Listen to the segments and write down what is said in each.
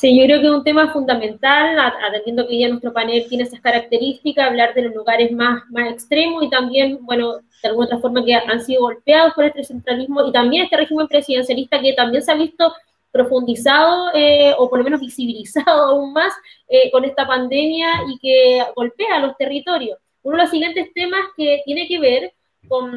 Sí, yo creo que es un tema fundamental, atendiendo que hoy día nuestro panel tiene esas características, hablar de los lugares más, extremos y también, bueno, de alguna otra forma que han sido golpeados por este centralismo y también este régimen presidencialista que también se ha visto profundizado eh, o por lo menos visibilizado aún más eh, con esta pandemia y que golpea a los territorios. Uno de los siguientes temas que tiene que ver con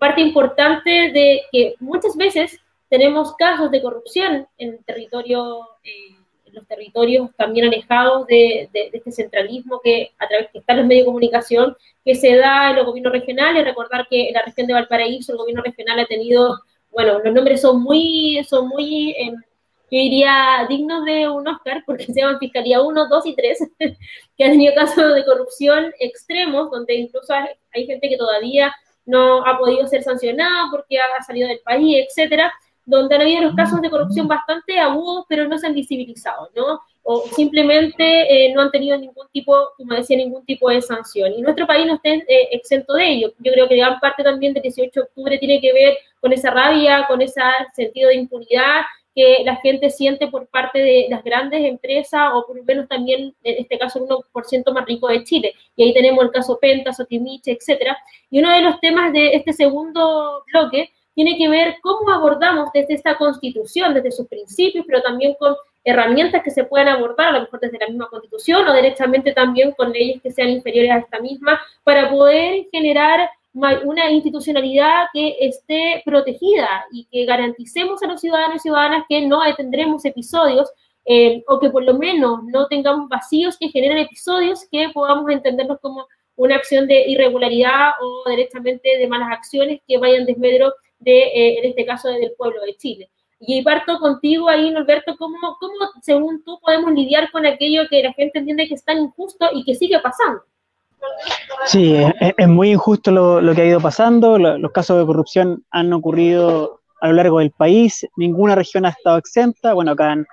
parte importante de que muchas veces tenemos casos de corrupción en territorio, eh, los territorios también alejados de, este centralismo que a través que están los medios de comunicación que se da en los gobiernos regionales. Recordar que en la región de Valparaíso el gobierno regional ha tenido, bueno, los nombres son muy, son muy, eh, yo diría, dignos de un Oscar, porque se llaman Fiscalía 1, 2 y 3, que han tenido casos de corrupción extremos, donde incluso hay gente que todavía no ha podido ser sancionada porque ha salido del país, etcétera donde han habido los casos de corrupción bastante agudos, pero no se han visibilizado, ¿no? O simplemente eh, no han tenido ningún tipo, como decía, ningún tipo de sanción. Y nuestro país no está eh, exento de ello. Yo creo que gran parte también del 18 de octubre tiene que ver con esa rabia, con ese sentido de impunidad que la gente siente por parte de las grandes empresas o por lo menos también, en este caso, el 1% más rico de Chile. Y ahí tenemos el caso Penta, Sotimiche, etcétera. Y uno de los temas de este segundo bloque tiene que ver cómo abordamos desde esta constitución, desde sus principios, pero también con herramientas que se puedan abordar, a lo mejor desde la misma constitución o directamente también con leyes que sean inferiores a esta misma, para poder generar una institucionalidad que esté protegida y que garanticemos a los ciudadanos y ciudadanas que no tendremos episodios eh, o que por lo menos no tengamos vacíos que generen episodios que podamos entenderlos como una acción de irregularidad o directamente de malas acciones que vayan desmedro de, eh, en este caso, del pueblo de Chile. Y parto contigo ahí, Norberto, ¿cómo, ¿cómo, según tú, podemos lidiar con aquello que la gente entiende que es tan injusto y que sigue pasando? Sí, es, muy injusto lo, que ha ido pasando. Los casos de corrupción han ocurrido a lo largo del país. Ninguna región ha estado exenta. Bueno, acá en,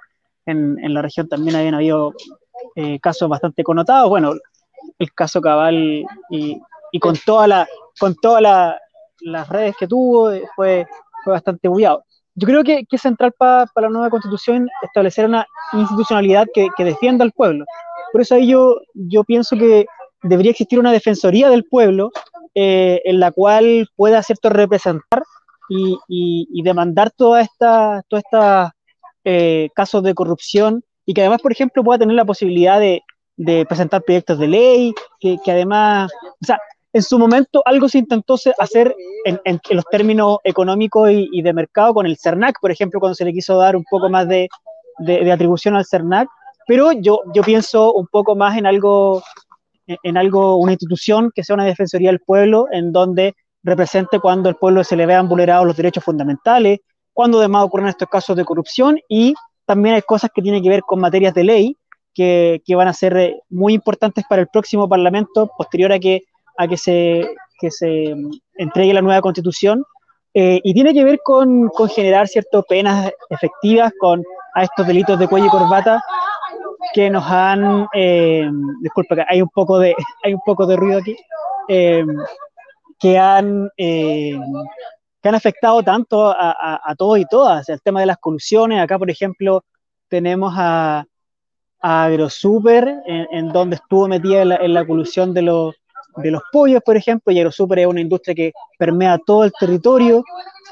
en, la región también habían habido eh, casos bastante connotados. Bueno, el caso Cabal y, y con toda la, con toda la, las redes que tuvo, eh, fue, fue bastante bullado. Yo creo que, que es central para la nueva constitución establecer una institucionalidad que, que, defienda al pueblo. Por eso ahí yo, yo pienso que debería existir una defensoría del pueblo eh, en la cual pueda cierto representar y, y, demandar toda esta, toda esta eh, casos de corrupción y que además, por ejemplo, pueda tener la posibilidad de, de presentar proyectos de ley, que, que, además, o sea, en su momento algo se intentó hacer en, los términos económicos y, de mercado con el CERNAC, por ejemplo, cuando se le quiso dar un poco más de, atribución al CERNAC, pero yo, yo pienso un poco más en algo, en algo, una institución que sea una defensoría del pueblo, en donde represente cuando el pueblo se le vean vulnerados los derechos fundamentales, cuando además ocurren estos casos de corrupción y también hay cosas que tienen que ver con materias de ley que, que van a ser eh, muy importantes para el próximo Parlamento posterior a que a que se, que se entregue la nueva constitución eh, y tiene que ver con, con generar ciertas penas efectivas con a estos delitos de cuello y corbata que nos han, eh, disculpa, hay un poco de, hay un poco de ruido aquí, eh, que han, eh, que han afectado tanto a, a, todos y todas. El tema de las colusiones, acá por ejemplo tenemos a, a AgroSuper, en, en, donde estuvo metida en la, en la colusión de los de los pollos, por ejemplo, y Aerosuper es una industria que permea todo el territorio,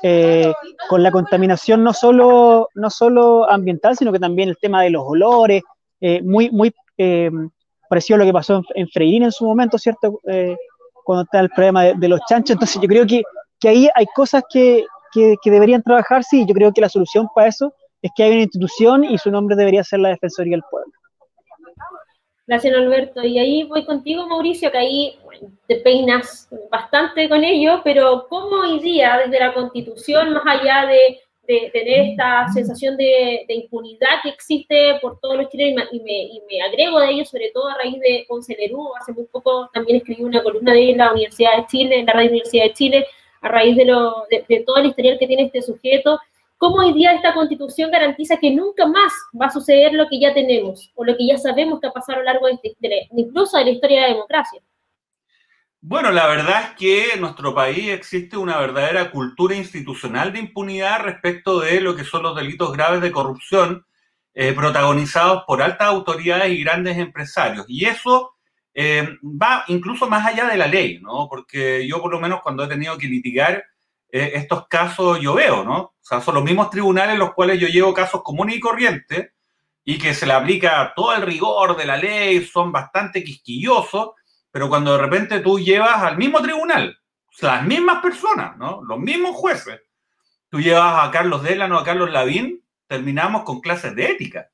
eh, con la contaminación no solo, no solo ambiental, sino que también el tema de los olores, eh, muy, muy eh, parecido a lo que pasó en, en Freirín en su momento, ¿cierto? cuando está el problema de, los chanchos. Entonces yo creo que, que ahí hay cosas que, que, deberían trabajar, sí, yo creo que la solución para eso es que hay una institución y su nombre debería ser la Defensoría del Pueblo. Gracias, Alberto. Y ahí voy contigo, Mauricio, que ahí te peinas bastante con ello, pero ¿cómo hoy día, desde la Constitución, más allá de, tener esta sensación de, impunidad que existe por todos los chilenos, y me, y me, agrego de ello, sobre todo a raíz de Ponce hace muy poco también escribí una columna de la Universidad de Chile, en la Radio Universidad de Chile, a raíz de, lo, de, de todo el historial que tiene este sujeto, ¿Cómo hoy día esta constitución garantiza que nunca más va a suceder lo que ya tenemos o lo que ya sabemos que ha pasado a lo largo de, este, incluso de la historia de la democracia? Bueno, la verdad es que en nuestro país existe una verdadera cultura institucional de impunidad respecto de lo que son los delitos graves de corrupción eh, protagonizados por altas autoridades y grandes empresarios. Y eso eh, va incluso más allá de la ley, ¿no? Porque yo por lo menos cuando he tenido que litigar estos casos yo veo, ¿no? O sea, son los mismos tribunales en los cuales yo llevo casos comunes y corrientes y que se le aplica todo el rigor de la ley, son bastante quisquillosos, pero cuando de repente tú llevas al mismo tribunal, las mismas personas, ¿no? Los mismos jueces, tú llevas a Carlos Delano, a Carlos Lavín, terminamos con clases de ética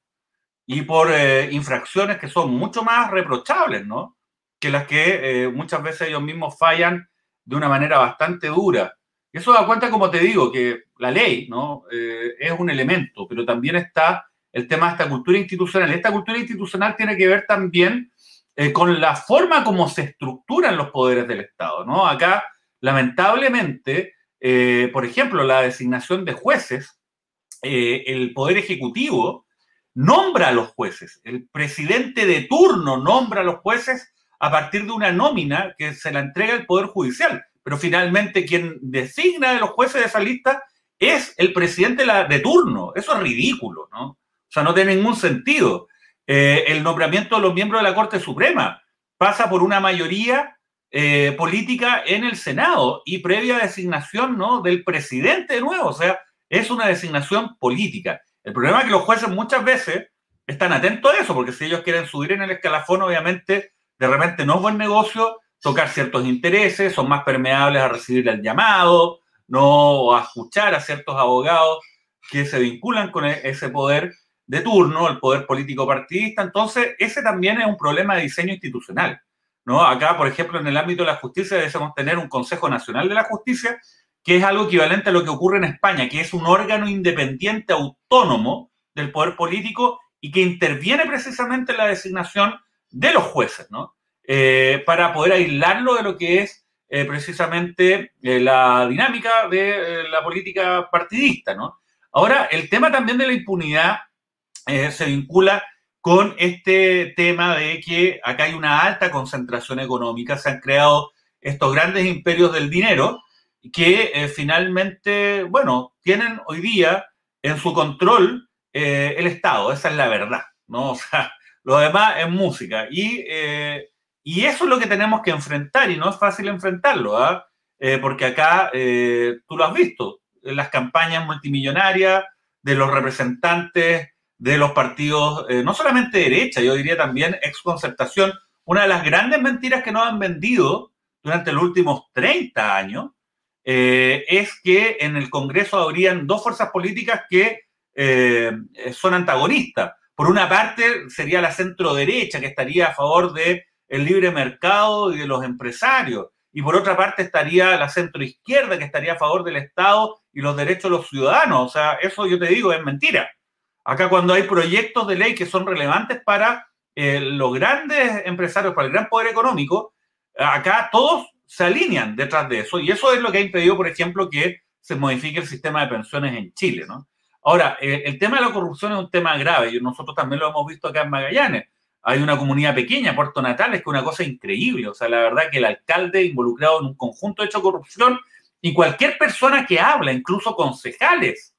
y por eh, infracciones que son mucho más reprochables, ¿no? Que las que eh, muchas veces ellos mismos fallan de una manera bastante dura. Eso da cuenta, como te digo, que la ley, ¿no? Eh, es un elemento, pero también está el tema de esta cultura institucional. Esta cultura institucional tiene que ver también con la forma como se estructuran los poderes del Estado, ¿no? Acá, lamentablemente, por ejemplo, la designación de jueces eh, el Poder Ejecutivo nombra a los jueces. El presidente de turno nombra a los jueces a partir de una nómina que se la entrega el Poder Judicial. Pero finalmente quien designa a los jueces de esa lista es el presidente de turno. Eso es ridículo, ¿no? O sea, no tiene ningún sentido. Eh, el nombramiento de los miembros de la Corte Suprema pasa por una mayoría eh, política en el Senado y previa designación ¿no? del presidente de nuevo. O sea, es una designación política. El problema es que los jueces muchas veces están atentos a eso, porque si ellos quieren subir en el escalafón, obviamente, de repente no es buen negocio tocar ciertos intereses, son más permeables a recibir el llamado, no a escuchar a ciertos abogados que se vinculan con e-, ese poder de turno, el poder político partidista. Entonces, ese también es un problema de diseño institucional. ¿no? Acá, por ejemplo, en el ámbito de la justicia debemos tener un Consejo Nacional de la Justicia que es algo equivalente a lo que ocurre en España, que es un órgano independiente autónomo del poder político y que interviene precisamente en la designación de los jueces, ¿no? Eh, para poder aislarlo de lo que es eh, precisamente eh, la dinámica de la política partidista, ¿no? Ahora, el tema también de la impunidad se vincula con este tema de que acá hay una alta concentración económica, se han creado estos grandes imperios del dinero, que finalmente, bueno, tienen hoy día en su control el Estado, esa es la verdad, ¿no? O sea, lo demás es música. Y, y eso es lo que tenemos que enfrentar y no es fácil enfrentarlo, ¿ah? porque acá tú lo has visto, las campañas multimillonarias de los representantes de los partidos, no solamente derecha, yo diría también ex concertación, una de las grandes mentiras que nos han vendido durante los últimos 30 años eh, es que en el Congreso habrían dos fuerzas políticas que eh, son antagonistas. Por una parte sería la centro derecha que estaría a favor del el libre mercado y de los empresarios. Y por otra parte estaría la centro izquierda que estaría a favor del Estado y los derechos de los ciudadanos. O sea, eso yo te digo es mentira. Acá cuando hay proyectos de ley que son relevantes para eh, los grandes empresarios, para el gran poder económico, acá todos se alinean detrás de eso y eso es lo que ha impedido, por ejemplo, que se modifique el sistema de pensiones en Chile, ¿no? Ahora, eh, el tema de la corrupción es un tema grave y nosotros también lo hemos visto acá en Magallanes. Hay una comunidad pequeña, Puerto Natal, es que una cosa increíble. O sea, la verdad que el alcalde involucrado en un conjunto de hechos de corrupción y cualquier persona que habla, incluso concejales,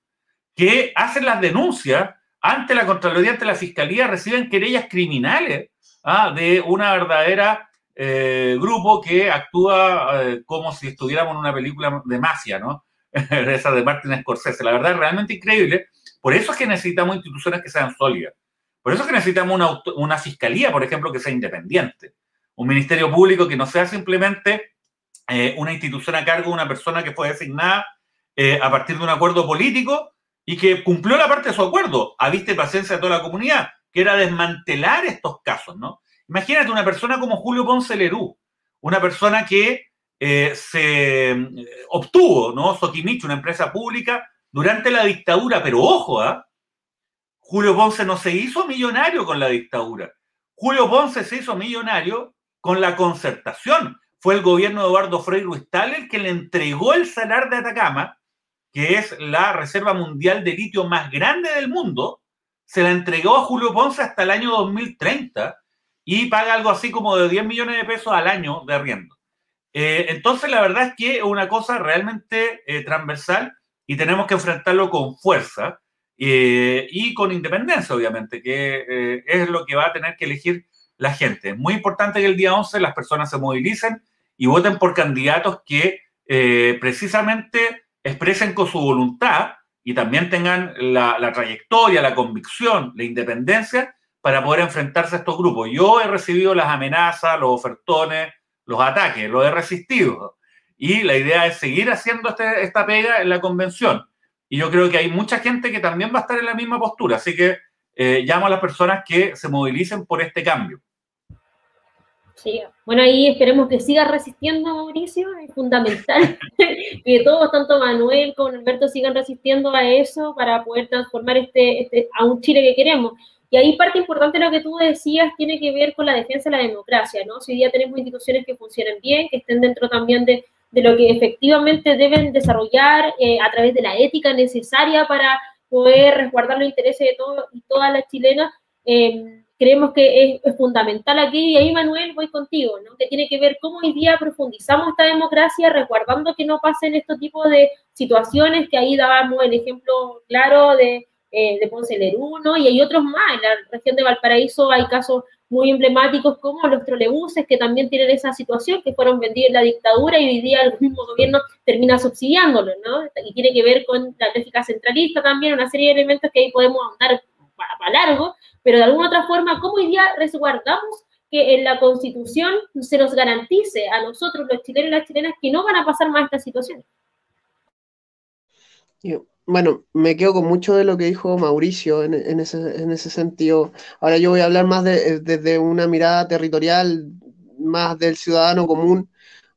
que hacen las denuncias ante la Contraloría, ante la Fiscalía, reciben querellas criminales ¿ah? de una verdadera eh, grupo que actúa eh, como si estuviéramos en una película de mafia, ¿no? Esa de Martin Scorsese. La verdad es realmente increíble. Por eso es que necesitamos instituciones que sean sólidas. Por eso es que necesitamos una, una fiscalía, por ejemplo, que sea independiente. Un ministerio público que no sea simplemente eh, una institución a cargo de una persona que fue designada a partir de un acuerdo político y que cumplió la parte de su acuerdo, a vista paciencia de toda la comunidad, que era desmantelar estos casos, ¿no? Imagínate una persona como Julio Ponce Lerú, una persona que eh, se eh, obtuvo, ¿no? Sotimicho, una empresa pública, durante la dictadura, pero ojo, ¿ah? Julio Ponce no se hizo millonario con la dictadura. Julio Ponce se hizo millonario con la concertación. Fue el gobierno de Eduardo Frei Ruiz el que le entregó el salar de Atacama, que es la reserva mundial de litio más grande del mundo, se la entregó a Julio Ponce hasta el año 2030 y paga algo así como de 10 millones de pesos al año de arriendo. Eh, entonces, la verdad es que es una cosa realmente eh, transversal y tenemos que enfrentarlo con fuerza. Y con independencia, obviamente, que es lo que va a tener que elegir la gente. Es muy importante que el día 11 las personas se movilicen y voten por candidatos que precisamente expresen con su voluntad y también tengan la, la, trayectoria, la convicción, la independencia para poder enfrentarse a estos grupos. Yo he recibido las amenazas, los ofertones, los ataques, lo he resistido. Y la idea es seguir haciendo este, esta pega en la convención. Y yo creo que hay mucha gente que también va a estar en la misma postura. Así que eh, llamo a las personas que se movilicen por este cambio. Sí, bueno, ahí esperemos que siga resistiendo, Mauricio, es fundamental que todos, tanto Manuel como Alberto, sigan resistiendo a eso para poder transformar este, este, a un Chile que queremos. Y ahí parte importante de lo que tú decías tiene que ver con la defensa de la democracia, ¿no? Si hoy día tenemos instituciones que funcionen bien, que estén dentro también de, de lo que efectivamente deben desarrollar eh, a través de la ética necesaria para poder resguardar los intereses de todos y todas las chilenas, eh, creemos que es, fundamental aquí, y ahí Manuel, voy contigo, ¿no? que tiene que ver cómo hoy día profundizamos esta democracia, resguardando que no pasen estos tipos de situaciones, que ahí dábamos el ejemplo claro de, eh, de Ponce Leruno, y hay otros más, en la región de Valparaíso hay casos muy emblemáticos como los trolebuses, que también tienen esa situación, que fueron vendidos en la dictadura y hoy día el mismo gobierno termina subsidiándolos, ¿no? Y tiene que ver con la lógica centralista también, una serie de elementos que ahí podemos andar para largo, pero de alguna otra forma, ¿cómo hoy día resguardamos que en la Constitución se nos garantice a nosotros, los chilenos y las chilenas, que no van a pasar más esta situación? Bueno, me quedo con mucho de lo que dijo Mauricio en, ese, sentido. Ahora yo voy a hablar más desde una mirada territorial, más del ciudadano común.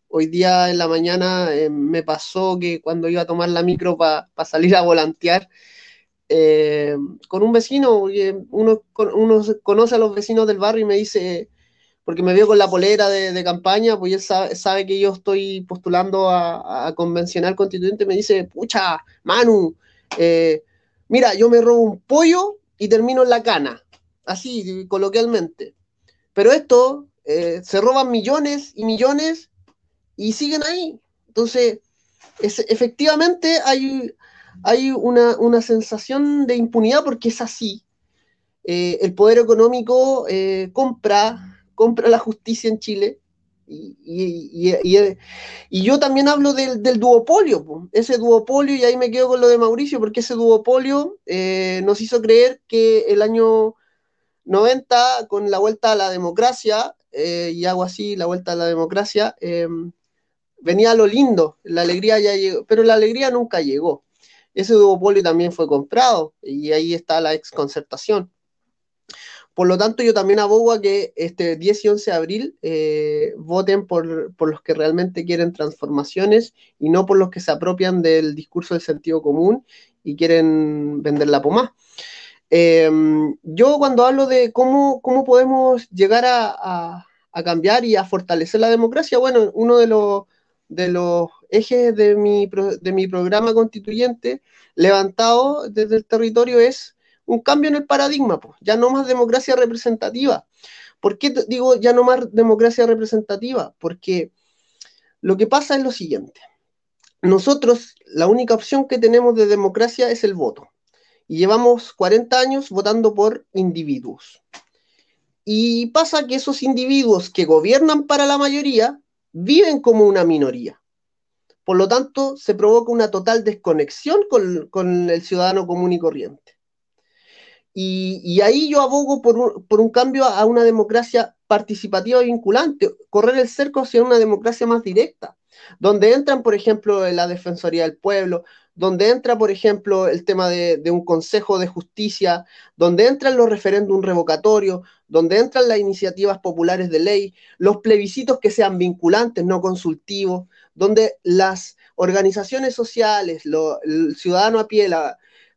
Hoy día en la mañana eh, me pasó que cuando iba a tomar la micro para salir a volantear, eh, con un vecino, uno, uno conoce a los vecinos del barrio y me dice, porque me veo con la polera de, campaña, pues él sabe, que yo estoy postulando a, convencional constituyente, me dice, pucha, Manu, eh, mira, yo me robo un pollo y termino en la cana, así coloquialmente. Pero esto, eh, se roban millones y millones y siguen ahí. Entonces, es, efectivamente hay, hay una, sensación de impunidad porque es así. Eh, el poder económico compra, compra la justicia en Chile. Y, yo también hablo del, duopolio, ese duopolio, y ahí me quedo con lo de Mauricio, porque ese duopolio eh, nos hizo creer que el año 90, con la vuelta a la democracia, y hago así, la vuelta a la democracia, venía lo lindo, la alegría ya llegó, pero la alegría nunca llegó. Ese duopolio también fue comprado y ahí está la exconcertación. Por lo tanto, yo también abogo a que este 10 y 11 de abril eh, voten por, los que realmente quieren transformaciones y no por los que se apropian del discurso del sentido común y quieren vender la pomada. Em, yo cuando hablo de cómo, cómo podemos llegar a, cambiar y a fortalecer la democracia, bueno, uno de los, de los ejes de mi, de mi programa constituyente levantado desde el territorio es un cambio en el paradigma, pues, ya no más democracia representativa. ¿Por qué digo ya no más democracia representativa? Porque lo que pasa es lo siguiente. Nosotros, la única opción que tenemos de democracia es el voto. Y llevamos 40 años votando por individuos. Y pasa que esos individuos que gobiernan para la mayoría viven como una minoría. Por lo tanto, se provoca una total desconexión con, el ciudadano común y corriente. Y, ahí yo abogo por un, cambio a una democracia participativa y vinculante, correr el cerco hacia una democracia más directa, donde entran, por ejemplo, la Defensoría del Pueblo, donde entra, por ejemplo, el tema de, de, un Consejo de Justicia, donde entran los referéndums revocatorios, donde entran las iniciativas populares de ley, los plebiscitos que sean vinculantes, no consultivos, donde las organizaciones sociales, el ciudadano a pie,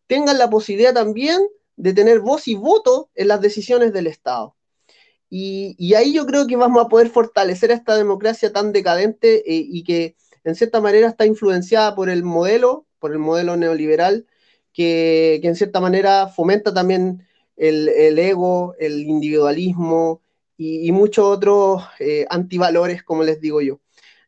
tengan la posibilidad también de tener voz y voto en las decisiones del Estado. Y, ahí yo creo que vamos a poder fortalecer esta democracia tan decadente eh, y que en cierta manera está influenciada por el modelo, por el modelo neoliberal, que, en cierta manera fomenta también el, ego, el individualismo y, muchos otros eh, antivalores, como les digo yo.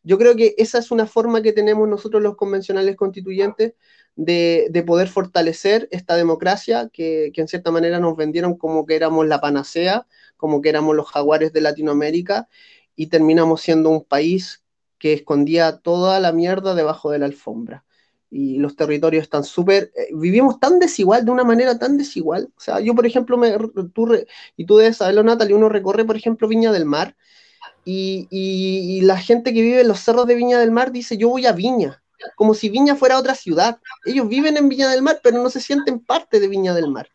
Yo creo que esa es una forma que tenemos nosotros los convencionales constituyentes de, poder fortalecer esta democracia que, que, en cierta manera nos vendieron como que éramos la panacea, como que éramos los jaguares de Latinoamérica y terminamos siendo un país que escondía toda la mierda debajo de la alfombra. Y los territorios están súper, eh, vivimos tan desigual, de una manera tan desigual. O sea, yo, por ejemplo, me, tú, y tú debes saberlo, Natalia, uno recorre, por ejemplo, Viña del Mar, y, y, la gente que vive en los cerros de Viña del Mar dice, yo voy a Viña, como si Viña fuera otra ciudad. Ellos viven en Viña del Mar, pero no se sienten parte de Viña del Mar.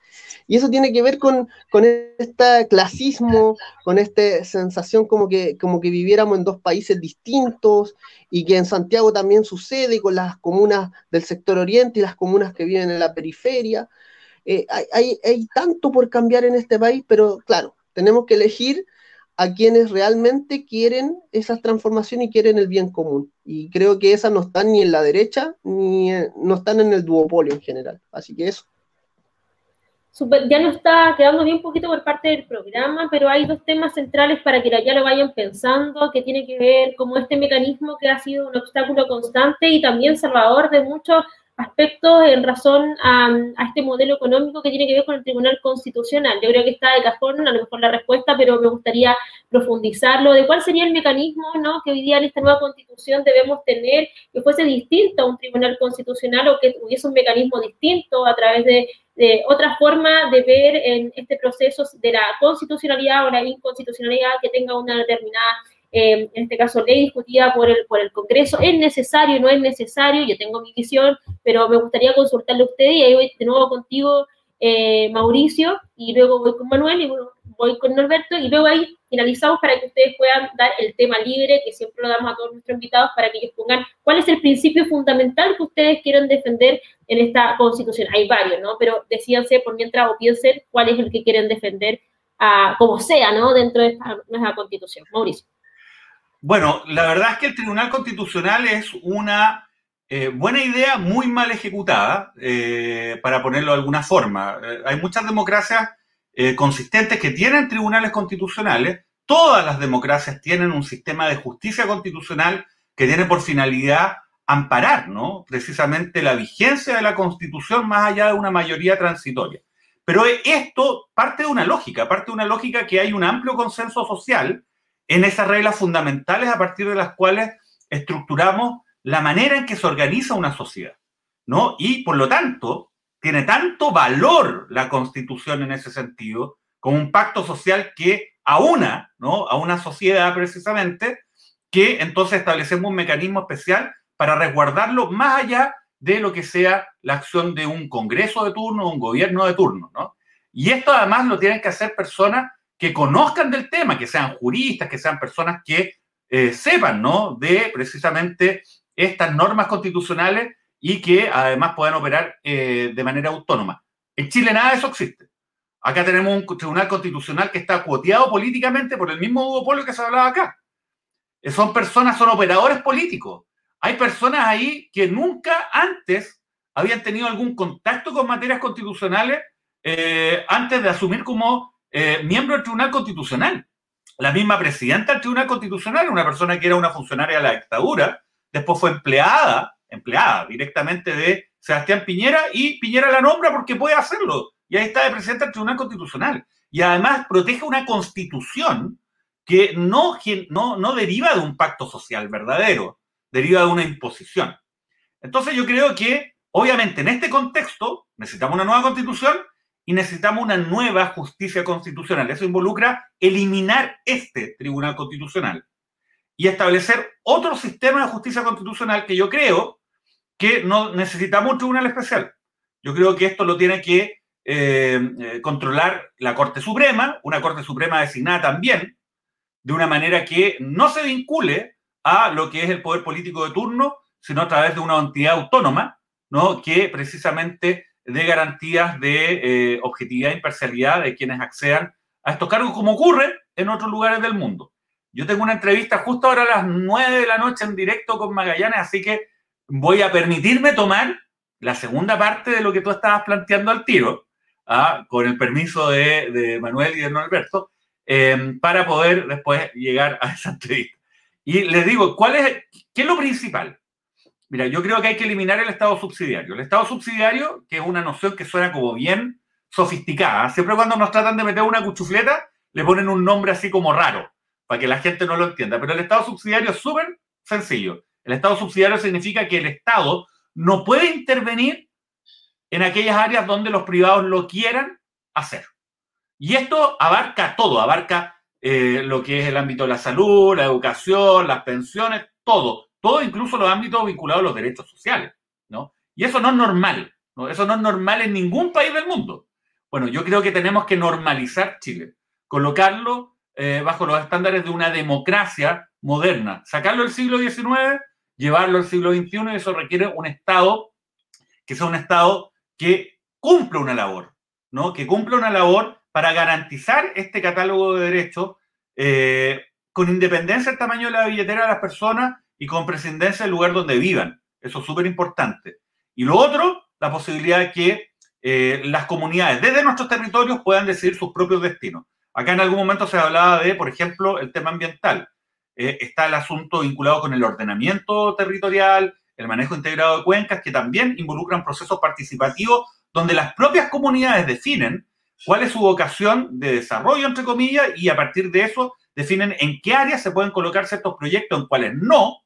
Y eso tiene que ver con, con este clasismo, con esta sensación como que, como que viviéramos en dos países distintos y que en Santiago también sucede con las comunas del sector oriente y las comunas que viven en la periferia. Eh, hay, hay, hay tanto por cambiar en este país, pero claro, tenemos que elegir a quienes realmente quieren esas transformaciones y quieren el bien común. Y creo que esas no están ni en la derecha, ni no están en el duopolio en general. Así que eso. ya nos está quedando bien poquito por parte del programa, pero hay dos temas centrales para que ya lo vayan pensando, que tiene que ver como este mecanismo que ha sido un obstáculo constante y también salvador de muchos aspectos en razón a, este modelo económico que tiene que ver con el Tribunal Constitucional. Yo creo que está de cajón, a lo mejor la respuesta, pero me gustaría profundizarlo de cuál sería el mecanismo ¿no? que hoy día en esta nueva constitución debemos tener, que fuese distinto a un Tribunal Constitucional o que hubiese un mecanismo distinto a través de, de otra forma de ver en este proceso de la constitucionalidad o la inconstitucionalidad que tenga una determinada eh, en este caso ley discutida por el, por el Congreso, ¿es necesario, no es necesario? Yo tengo mi visión, pero me gustaría consultarle a usted y ahí voy de nuevo contigo, eh, Mauricio, y luego voy con Manuel y voy con Norberto, y luego ahí finalizamos para que ustedes puedan dar el tema libre, que siempre lo damos a todos nuestros invitados, para que ellos pongan cuál es el principio fundamental que ustedes quieren defender en esta constitución. Hay varios, ¿no? Pero decíanse por mientras o piensen cuál es el que quieren defender, a, como sea, ¿no? Dentro de esta nueva constitución. Mauricio. Bueno, la verdad es que el Tribunal Constitucional es una eh, buena idea muy mal ejecutada, eh, para ponerlo de alguna forma. Eh, hay muchas democracias consistentes que tienen tribunales constitucionales. Todas las democracias tienen un sistema de justicia constitucional que tiene por finalidad amparar, ¿no? Precisamente la vigencia de la Constitución más allá de una mayoría transitoria. Pero esto parte de una lógica, parte de una lógica que hay un amplio consenso social en esas reglas fundamentales a partir de las cuales estructuramos la manera en que se organiza una sociedad, ¿no? Y por lo tanto, tiene tanto valor la Constitución en ese sentido, como un pacto social que aúna, ¿no? A una sociedad precisamente, que entonces establecemos un mecanismo especial para resguardarlo más allá de lo que sea la acción de un Congreso de turno, un gobierno de turno, ¿no? Y esto además lo tienen que hacer personas que conozcan del tema, que sean juristas, que sean personas que eh, sepan, ¿no? De precisamente estas normas constitucionales y que además puedan operar eh, de manera autónoma. En Chile nada de eso existe. Acá tenemos un tribunal constitucional que está cuoteado políticamente por el mismo duopolio que se hablaba acá. Eh, son personas, son operadores políticos. Hay personas ahí que nunca antes habían tenido algún contacto con materias constitucionales antes de asumir como eh, miembro del Tribunal Constitucional. La misma presidenta del Tribunal Constitucional, una persona que era una funcionaria de la dictadura, después fue empleada, empleada directamente de Sebastián Piñera y Piñera la nombra porque puede hacerlo. Y ahí está de presidenta del Tribunal Constitucional. Y además protege una constitución que no, no, no deriva de un pacto social verdadero, deriva de una imposición. Entonces yo creo que, obviamente, en este contexto necesitamos una nueva constitución y necesitamos una nueva justicia constitucional. Eso involucra eliminar este Tribunal Constitucional y establecer otro sistema de justicia constitucional que yo creo que no necesitamos un tribunal especial. Yo creo que esto lo tiene que eh, eh, controlar la Corte Suprema, una Corte Suprema designada también, de una manera que no se vincule a lo que es el poder político de turno, sino a través de una entidad autónoma, ¿no? que precisamente de garantías de eh, objetividad e imparcialidad de quienes accedan a estos cargos, como ocurre en otros lugares del mundo. Yo tengo una entrevista justo ahora a las 9 de la noche en directo con Magallanes, así que voy a permitirme tomar la segunda parte de lo que tú estabas planteando al tiro, ¿ah? con el permiso de, Manuel y de Norberto, em, para poder después llegar a esa entrevista. Y les digo, ¿cuál es, ¿qué es lo principal? Mira, yo creo que hay que eliminar el Estado subsidiario. El Estado subsidiario, que es una noción que suena como bien sofisticada. Siempre cuando nos tratan de meter una cuchufleta, le ponen un nombre así como raro, para que la gente no lo entienda. Pero el Estado subsidiario es súper sencillo. El Estado subsidiario significa que el Estado no puede intervenir en aquellas áreas donde los privados lo quieran hacer. Y esto abarca todo, abarca eh, lo que es el ámbito de la salud, la educación, las pensiones, todo, todo incluso los ámbitos vinculados a los derechos sociales, ¿no? Y eso no es normal, ¿no? Eso no es normal en ningún país del mundo. Bueno, yo creo que tenemos que normalizar Chile, colocarlo eh, bajo los estándares de una democracia moderna, sacarlo del siglo XIX, llevarlo al siglo XXI y eso requiere un Estado que sea un Estado que cumpla una labor, ¿no? Que cumpla una labor para garantizar este catálogo de derechos eh, con independencia del tamaño de la billetera de las personas y con presidencia del lugar donde vivan. Eso es súper importante. Y lo otro, la posibilidad de que eh, las comunidades desde nuestros territorios puedan decidir sus propios destinos. Acá en algún momento se hablaba de, por ejemplo, el tema ambiental. Eh, está el asunto vinculado con el ordenamiento territorial, el manejo integrado de cuencas, que también involucran procesos participativos donde las propias comunidades definen cuál es su vocación de desarrollo, entre comillas, y a partir de eso definen en qué áreas se pueden colocar ciertos proyectos, en cuáles no,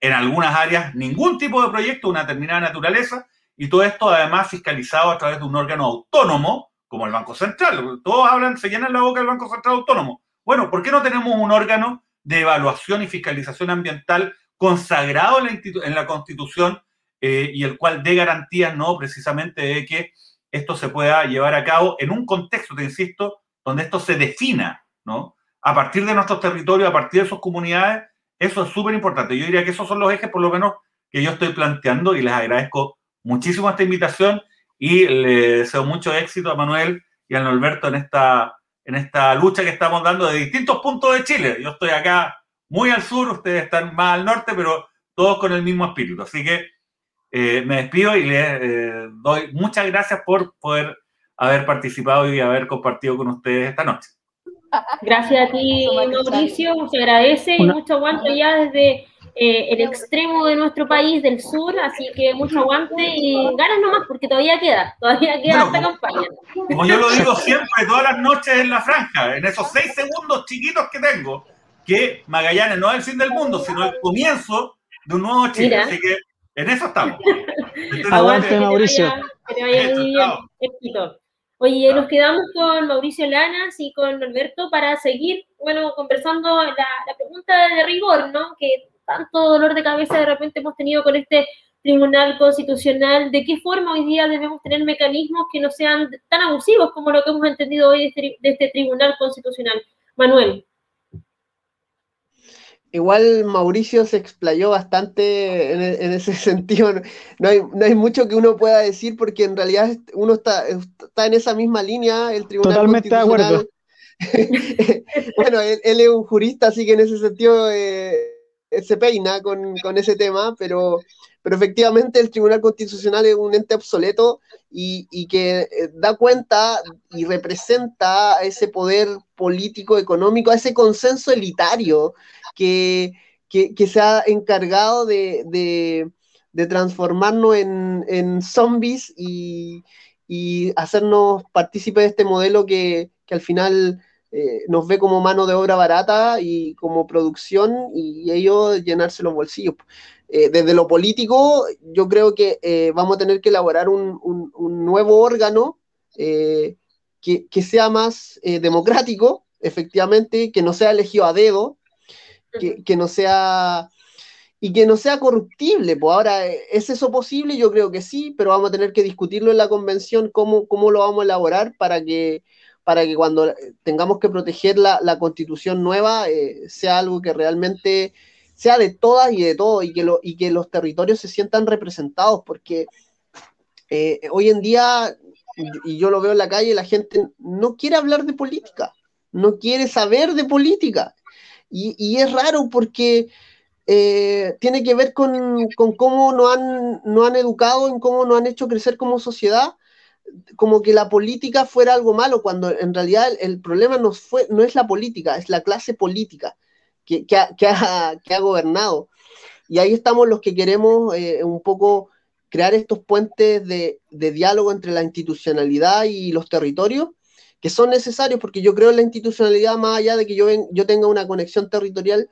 en algunas áreas ningún tipo de proyecto una determinada naturaleza, y todo esto además fiscalizado a través de un órgano autónomo, como el Banco Central. Todos hablan, se llenan la boca del Banco Central Autónomo. Bueno, ¿por qué no tenemos un órgano de evaluación y fiscalización ambiental consagrado en la, Constitución eh, y el cual dé garantías, no precisamente de que esto se pueda llevar a cabo en un contexto, te insisto, donde esto se defina, ¿no? A partir de nuestros territorios, a partir de sus comunidades, eso es súper importante. Yo diría que esos son los ejes, por lo menos, que yo estoy planteando y les agradezco muchísimo esta invitación y le deseo mucho éxito a Manuel y a Norberto en esta, en esta lucha que estamos dando de distintos puntos de Chile. Yo estoy acá muy al sur, ustedes están más al norte, pero todos con el mismo espíritu. Así que eh, me despido y les eh, doy muchas gracias por poder haber participado y haber compartido con ustedes esta noche. Gracias a ti, Mauricio, se agradece y mucho aguante ya desde eh, el extremo de nuestro país, del sur, así que mucho aguante y ganas nomás, porque todavía queda, todavía queda esta campaña. Como yo lo digo siempre, todas las noches en la franja, en esos seis segundos chiquitos que tengo, que Magallanes no es el fin del mundo, sino el comienzo de un nuevo Chile. Así que en eso estamos. Aguante, Mauricio. Oye, nos quedamos con Mauricio Lanas y con Alberto para seguir, bueno, conversando la, la pregunta de rigor, ¿no? Que tanto dolor de cabeza de repente hemos tenido con este Tribunal Constitucional, de qué forma hoy día debemos tener mecanismos que no sean tan abusivos como lo que hemos entendido hoy de este, de este Tribunal Constitucional. Manuel igual Mauricio se explayó bastante en, ese sentido. No hay, no hay, mucho que uno pueda decir porque en realidad uno está, está en esa misma línea, el Tribunal Totalmente de acuerdo. bueno, él, es un jurista, así que en ese sentido eh, se peina con, con, ese tema, pero, pero efectivamente el Tribunal Constitucional es un ente obsoleto y, y que eh, da cuenta y representa ese poder político, económico, ese consenso elitario que, se ha encargado de, transformarnos en, zombies y, hacernos partícipes de este modelo que, al final eh, nos ve como mano de obra barata y como producción y, ellos llenarse los bolsillos. Eh, desde lo político, yo creo que eh, vamos a tener que elaborar un, nuevo órgano que, que, sea más democrático, efectivamente, que no sea elegido a dedo, que, no sea y que no sea corruptible. Pues ahora, ¿es eso posible? Yo creo que sí, pero vamos a tener que discutirlo en la convención, cómo, cómo lo vamos a elaborar para que, para que cuando tengamos que proteger la, constitución nueva eh, sea algo que realmente sea de todas y de todo y que, y que los territorios se sientan representados, porque eh, hoy en día, y yo lo veo en la calle, la gente no quiere hablar de política, no quiere saber de política. Y, es raro porque eh, tiene que ver con, cómo nos han, no han educado, en cómo nos han hecho crecer como sociedad, como que la política fuera algo malo, cuando en realidad el, problema no, fue, no es la política, es la clase política que, ha, gobernado. Y ahí estamos los que queremos eh, un poco crear estos puentes de, diálogo entre la institucionalidad y los territorios, que son necesarios porque yo creo en la institucionalidad, más allá de que yo, yo tenga una conexión territorial,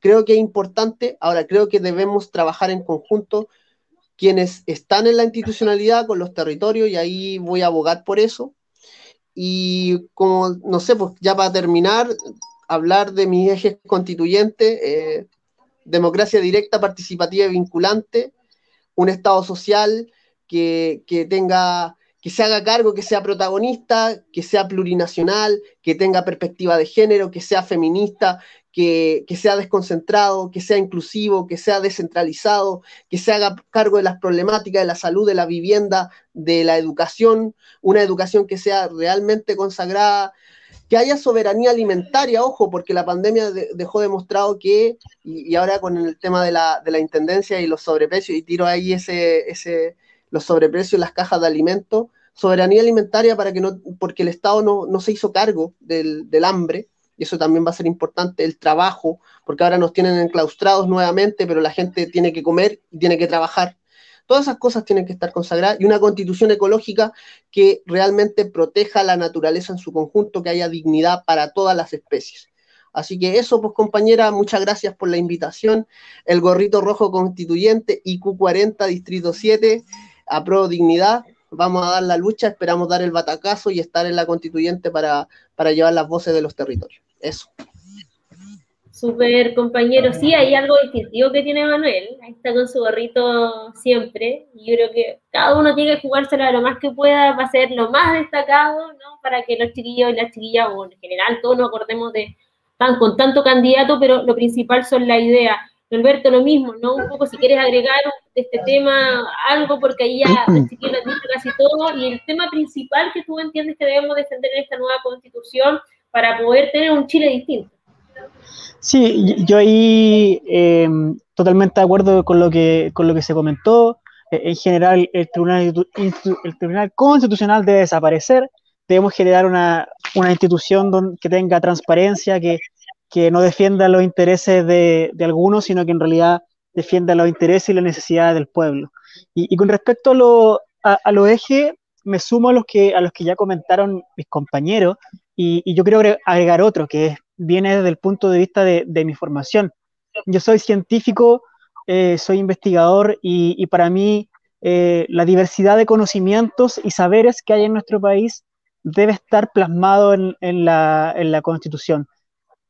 creo que es importante. Ahora, creo que debemos trabajar en conjunto quienes están en la institucionalidad con los territorios y ahí voy a abogar por eso. Y como, no sé, pues ya para terminar, hablar de mis ejes constituyentes, eh, democracia directa, participativa y vinculante, un Estado social que, tenga, que se haga cargo, que sea protagonista, que sea plurinacional, que tenga perspectiva de género, que sea feminista, que, sea desconcentrado, que sea inclusivo, que sea descentralizado, que se haga cargo de las problemáticas de la salud, de la vivienda, de la educación, una educación que sea realmente consagrada, que haya soberanía alimentaria, ojo, porque la pandemia dejó demostrado que, y, ahora con el tema de la, intendencia y los sobreprecios, y tiro ahí ese, ese, los sobreprecios las cajas de alimentos, soberanía alimentaria para que no, porque el Estado no, se hizo cargo del hambre, y eso también va a ser importante, el trabajo, porque ahora nos tienen enclaustrados nuevamente, pero la gente tiene que comer y tiene que trabajar. Todas esas cosas tienen que estar consagradas y una constitución ecológica que realmente proteja la naturaleza en su conjunto, que haya dignidad para todas las especies. Así que eso, pues compañera, muchas gracias por la invitación. El gorrito rojo constituyente, IQ40, Distrito 7, a pro dignidad. Vamos a dar la lucha, esperamos dar el batacazo y estar en la constituyente para, para llevar las voces de los territorios. Eso. Súper compañero, sí, hay algo distintivo que tiene Manuel, ahí está con su gorrito siempre, y yo creo que cada uno tiene que jugárselo lo más que pueda para ser lo más destacado, ¿no? Para que los chiquillos y las chiquillas, o en general todos nos acordemos de, están con tanto candidato, pero lo principal son la idea. Alberto, lo mismo, ¿no? Un poco si quieres agregar este tema algo, porque ahí ya los chiquillos lo han dicho casi todo, y el tema principal que tú entiendes que debemos defender en esta nueva constitución para poder tener un Chile distinto. Sí, yo ahí em, totalmente de acuerdo con lo que, con lo que se comentó. E, en general, el Tribunal, el Tribunal Constitucional debe desaparecer. Debemos generar una, institución que tenga transparencia, que, no defienda los intereses de, algunos, sino que en realidad defienda los intereses y las necesidades del pueblo. Y, con respecto a, a, los ejes, me sumo a los que, a los que ya comentaron mis compañeros, y, y yo quiero agregar otro, que viene desde el punto de vista de, mi formación. Yo soy científico, eh, soy investigador y, para mí eh, la diversidad de conocimientos y saberes que hay en nuestro país debe estar plasmado en, la, Constitución.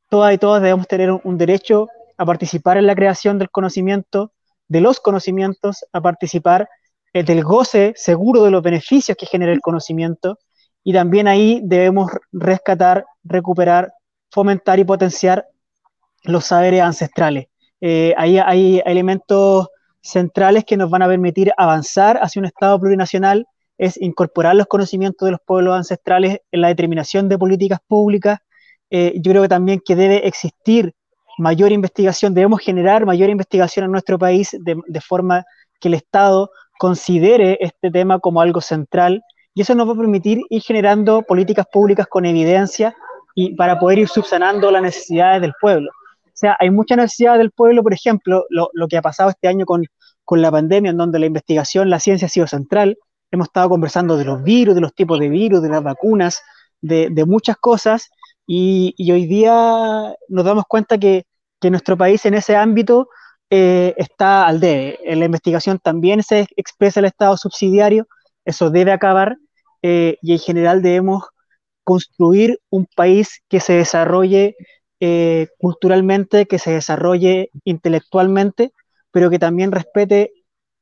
Todas y todas debemos tener un, derecho a participar en la creación del conocimiento, de los conocimientos, a participar eh, del goce seguro de los beneficios que genera el conocimiento y también ahí debemos rescatar, recuperar fomentar y potenciar los saberes ancestrales. Eh, ahí hay elementos centrales que nos van a permitir avanzar hacia un Estado plurinacional, es incorporar los conocimientos de los pueblos ancestrales en la determinación de políticas públicas. Eh, yo creo que también que debe existir mayor investigación, debemos generar mayor investigación en nuestro país de, de forma que el Estado considere este tema como algo central y eso nos va a permitir ir generando políticas públicas con evidencia y para poder ir subsanando las necesidades del pueblo. O sea, hay muchas necesidades del pueblo, por ejemplo, lo, lo que ha pasado este año con, con, la pandemia, en donde la investigación, la ciencia ha sido central. Hemos estado conversando de los virus, de los tipos de virus, de las vacunas, de, de muchas cosas, y, y, hoy día nos damos cuenta que, que nuestro país en ese ámbito eh, está al debe. En la investigación también se expresa el Estado subsidiario, eso debe acabar, eh, y en general debemos construir un país que se desarrolle eh, culturalmente, que se desarrolle intelectualmente, pero que también respete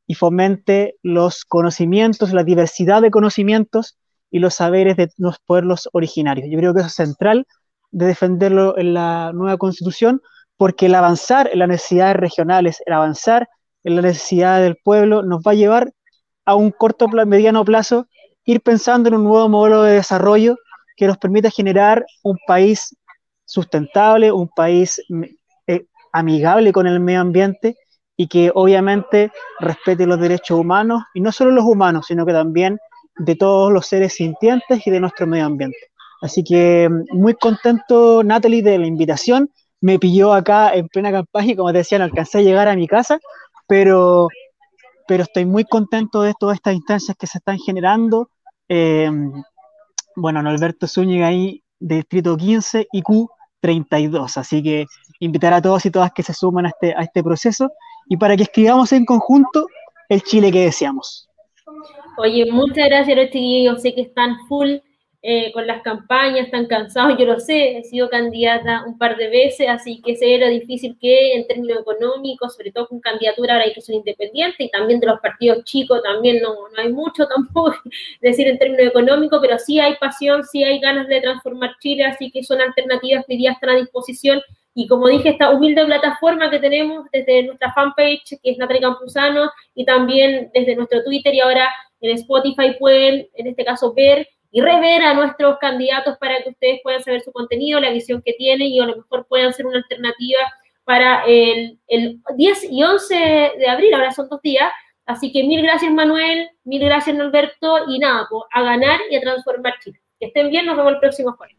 y fomente los conocimientos, la diversidad de conocimientos y los saberes de los pueblos originarios. Yo creo que eso es central de defenderlo en la nueva constitución, porque el avanzar en las necesidades regionales, el avanzar en la necesidad del pueblo, nos va a llevar a un corto, mediano plazo, ir pensando en un nuevo modelo de desarrollo que nos permita generar un país sustentable, un país eh, amigable con el medio ambiente y que obviamente respete los derechos humanos, y no solo los humanos, sino que también de todos los seres sintientes y de nuestro medio ambiente. Así que mm, muy contento, Natalie, de la invitación. me pilló acá en plena campaña y como te decía, no alcancé a llegar a mi casa, pero, pero estoy muy contento de todas estas instancias que se están generando. Eh, bueno, Alberto Zúñiga ahí, Distrito 15 y Q32, así que invitar a todos y todas que se suman a este, a este proceso y para que escribamos en conjunto el Chile que deseamos. Oye, muchas gracias chiquillos, sé que están full eh, con las campañas, están cansados, yo lo sé, he sido candidata un par de veces, así que sé lo difícil que en términos económicos, sobre todo con candidatura ahora hay que ser independiente y también de los partidos chicos también no, no hay mucho tampoco decir en términos económicos, pero sí hay pasión, sí hay ganas de transformar Chile, así que son alternativas que hoy día están a disposición. Y como dije, esta humilde plataforma que tenemos desde nuestra fanpage, que es Natalia Campuzano, y también desde nuestro Twitter y ahora en Spotify pueden, en este caso, ver y rever a nuestros candidatos para que ustedes puedan saber su contenido, la visión que tienen y a lo mejor puedan ser una alternativa para el, 10 y 11 de abril, ahora son dos días. Así que mil gracias Manuel, mil gracias Norberto y nada, pues, a ganar y a transformar Chile. Que estén bien, nos vemos el próximo jueves.